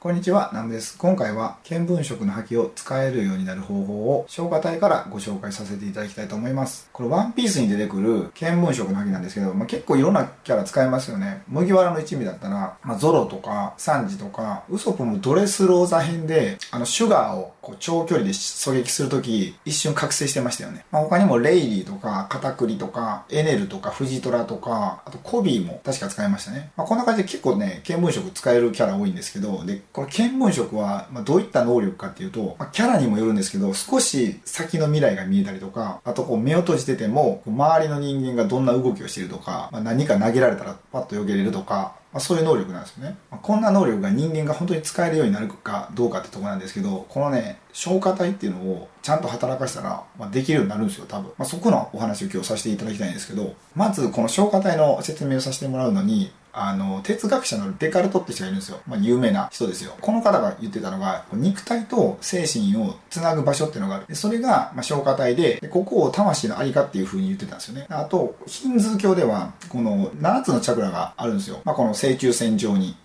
こんにちは、ナムです。今回は見聞色の覇気を使えるようになる方法を消化体からご紹介させていただきたいと思います。これワンピースに出てくる見聞色の覇気なんですけど、まあ、結構いろんなキャラ使えますよね。麦わらの一味だったら、まあ、ゾロとかサンジとか、ウソップもドレスローザ編で、あの、シュガーをこう長距離で狙撃するとき、一瞬覚醒してましたよね。まあ、他にもレイリーとか、カタクリとか、エネルとか、フジトラとか、あとコビーも確か使いましたね。まあ、こんな感じで結構ね、見聞色使えるキャラ多いんですけど、で、この見聞色は、まあ、どういった能力かっていうと、まあ、キャラにもよるんですけど、少し先の未来が見えたりとか、あとこう目を閉じてても、周りの人間がどんな動きをしているとか、まあ、何か投げられたらパッと避けれるとか、まあ、そういう能力なんですよね。まあ、こんな能力が人間が本当に使えるようになるかどうかってとこなんですけど、このね、消化体っていうのをちゃんと働かしたら、まあ、できるようになるんですよ、多分。まあ、そこのお話を今日させていただきたいんですけど、まずこの消化体の説明をさせてもらうのに、あの、哲学者のデカルトって人がいるんですよ。まあ、有名な人ですよ。この方が言ってたのが、肉体と精神をつなぐ場所っていうのがある。でそれが、まあ、消化体でで、ここを魂のありかっていう風に言ってたんですよね。あと、ヒンズー教では、この7つのチャクラがあるんですよ。まあ、この正中線上に。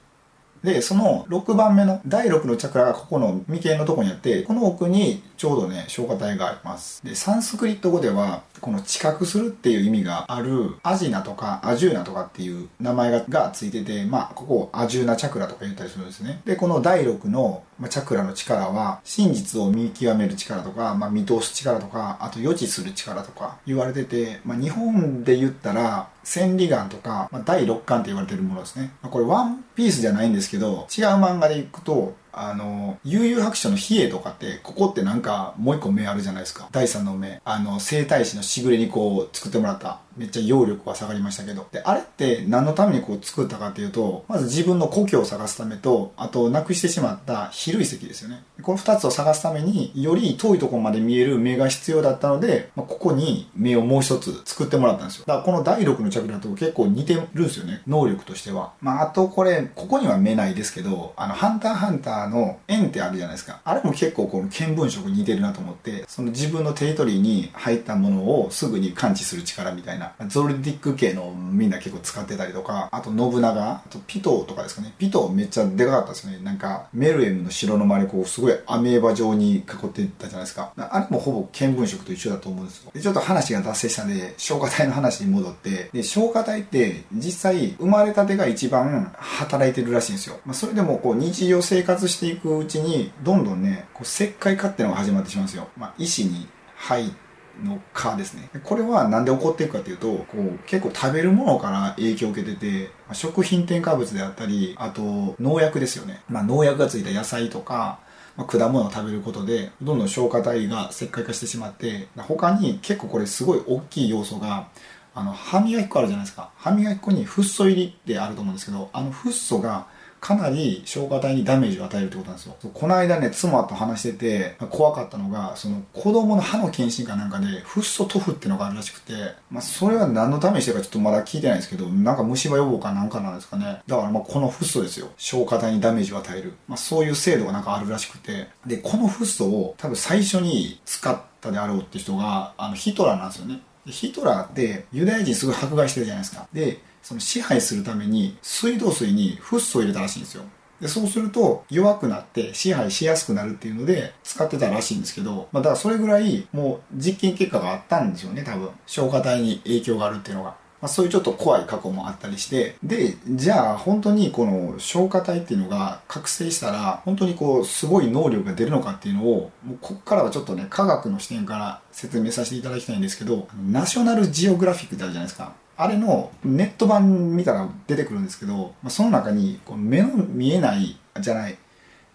で、その6番目の第6のチャクラがここの眉間のとこにあって、この奥にちょうどね、消化体があります。で、サンスクリット語では、この知覚するっていう意味がある、アジナとかアジューナとかっていう名前ががついてて、まあ、ここをアジューナチャクラとか言ったりするんですね。で、この第6のまあチャクラの力は、真実を見極める力とか、まあ、見通す力とか、あと予知する力とか言われてて、まあ、日本で言ったら、千里眼とか、まあ、第6巻って言われてるものですね。まあ、これワンピースじゃないんですけど、違う漫画でいくと、あの、悠々白書の比叡とかって、ここってなんかもう一個目あるじゃないですか。第三の目。あの、生体師のしぐれにこう作ってもらった。めっちゃ揚力は下がりましたけど。で、あれって何のためにこう作ったかっていうと、まず自分の故郷を探すためと、あとなくしてしまった比類石ですよね。この二つを探すために、より遠いところまで見える目が必要だったので、まあ、ここに目をもう一つ作ってもらったんですよ。だからこの第6のチャクラと結構似てるんですよね。能力としては。まあ、あとこれ、ここには目ないですけど、あの、ハンターハンターの円ってあるじゃないですか。あれも結構この見聞色似てるなと思って、その自分のテリトリーに入ったものをすぐに感知する力みたいな。ゾルディック系のみんな結構使ってたりとか、あと信長、あとピトーとかですかね。ピトーめっちゃでかかったですよね。なんか、メルエムの城の周りこう、すごいアメーバ状に囲ってたじゃないですか。あれもほぼ見聞色と一緒だと思うんですよ。で、ちょっと話が脱線したんで、消化体の話に戻って、で、消化体って実際生まれたてが一番働いてるらしいんですよ。まあ、それでもこう、日常生活していくうちに、どんどんね、こう石灰化っていうのが始まってしまうんですよ。まあ、意志に入っての化ですね。これは何で起こっていくかというと、こう結構食べるものから影響を受けてて、食品添加物であったり、あと農薬ですよね。まあ、農薬がついた野菜とか、まあ、果物を食べることで、どんどん消化体が石灰化してしまって、他に結構これすごい大きい要素が、あの、歯磨き粉あるじゃないですか。歯磨き粉にフッ素入りってあると思うんですけど、あのフッ素がかなり消化体にダメージを与えるってことなんですよ。この間ね、妻と話してて、怖かったのが、その子供の歯の検診かなんかで、フッ素塗布ってのがあるらしくて、まあそれは何のためにしてるかちょっとまだ聞いてないんですけど、なんか虫歯予防かなんかなんですかね。だからまあこのフッ素ですよ。消化体にダメージを与える。まあそういう制度がなんかあるらしくて、で、このフッ素を多分最初に使ったであろうって人が、あのヒトラーなんですよね。ヒトラーってユダヤ人すごい迫害してるじゃないですか。で、その支配するために水道水にフッ素を入れたらしいんですよ。でそうすると弱くなって支配しやすくなるっていうので使ってたらしいんですけど、まあ、だからそれぐらいもう実験結果があったんですよね多分消化体に影響があるっていうのが、まあ、そういうちょっと怖い過去もあったりしてでじゃあ本当にこの消化体っていうのが覚醒したら本当にこうすごい能力が出るのかっていうのをもうここからはちょっとね科学の視点から説明させていただきたいんですけどナショナルジオグラフィックってあるじゃないですか。あれのネット版見たら出てくるんですけど、まあ、その中にこう目の見えないじゃない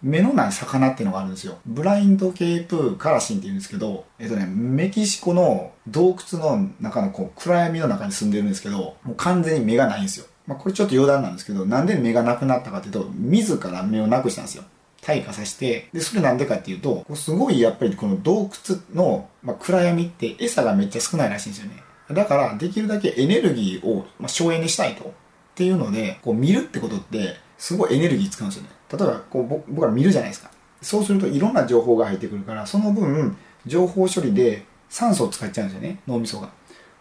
目のない魚っていうのがあるんですよ。ブラインドケープカラシンって言うんですけど、えっとね、メキシコの洞窟の中のこう暗闇の中に住んでるんですけど、もう完全に目がないんですよ。まあこれちょっと余談なんですけど、なんで目がなくなったかっていうと、自ら目をなくしたんですよ。退化させて、で、それなんでかっていうと、すごいやっぱりこの洞窟の、まあ、暗闇って餌がめっちゃ少ないらしいんですよね。だから、できるだけエネルギーを、まあ、省エネしたいと。っていうので、こう見るってことって、すごいエネルギー使うんですよね。例えば、こう僕ら見るじゃないですか。そうするといろんな情報が入ってくるから、その分、情報処理で酸素を使っちゃうんですよね、脳みそが。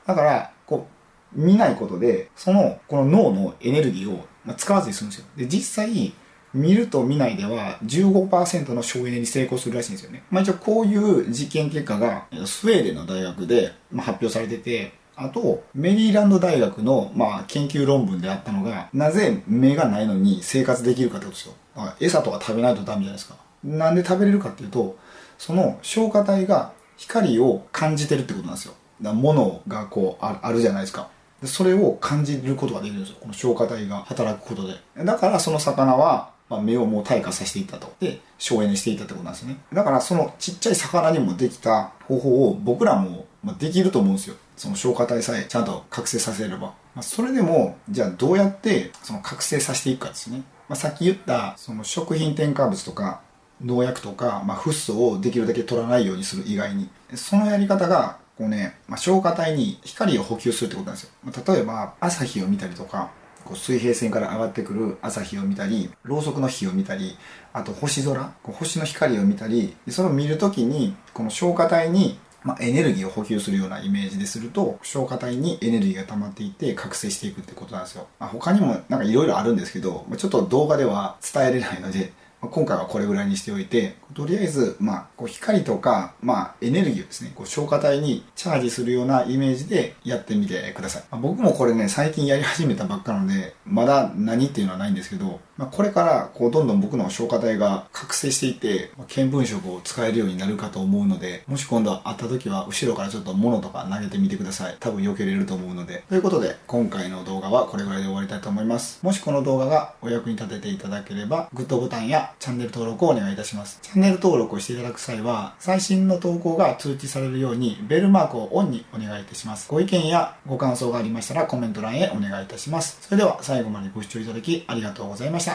だから、こう、見ないことで、その、この脳のエネルギーを使わずに済むんですよ。で、実際、見ると見ないでは15%の省エネに成功するらしいんですよね。まあ一応こういう実験結果がスウェーデンの大学で発表されてて、あと、メリーランド大学の、まあ、研究論文であったのが、なぜ目がないのに生活できるかってことですよ。餌とか食べないとダメじゃないですか。なんで食べれるかっていうと、その消化体が光を感じてるってことなんですよ。だ物がこうあるじゃないですか。それを感じることができるんですよ。この消化体が働くことで。だからその魚は、まあ、目をもう退化させていったと。で、省エネしていったってことなんですね。だからそのちっちゃい魚にもできた方法を僕らもまできると思うんですよ。その消化体さえちゃんと覚醒させれば。まあ、それでも、じゃあどうやってその覚醒させていくかですね。まあ、さっき言ったその食品添加物とか農薬とか、まあ、フッ素をできるだけ取らないようにする以外に、そのやり方がこうね、まあ、消化体に光を補給するってことなんですよ。まあ、例えば朝日を見たりとか、こう水平線から上がってくる朝日を見たり、ろうそくの火を見たり、あと星空、こう星の光を見たり、それを見るときに、この消化体にまあ、エネルギーを補給するようなイメージですると消化体にエネルギーが溜まっていって覚醒していくってことなんですよ、まあ、他にもなんかいろいろあるんですけどちょっと動画では伝えれないので今回はこれぐらいにしておいて、とりあえず、まあ、こう光とか、まあ、エネルギーをですね、こう消化体にチャージするようなイメージでやってみてください。まあ、僕もこれね、最近やり始めたばっかなので、まだ何っていうのはないんですけど、まあ、これからこうどんどん僕の消化体が覚醒していって、まあ、見聞色を使えるようになるかと思うので、もし今度会った時は後ろからちょっと物とか投げてみてください。多分避けれると思うので。ということで、今回の動画はこれぐらいで終わりたいと思います。もしこの動画がお役に立てていただければ、グッドボタンやチャンネル登録をお願いいたします。チャンネル登録をしていただく際は、最新の投稿が通知されるように、ベルマークをオンにお願いいたします。ご意見やご感想がありましたらコメント欄へお願いいたします。それでは最後までご視聴いただきありがとうございました。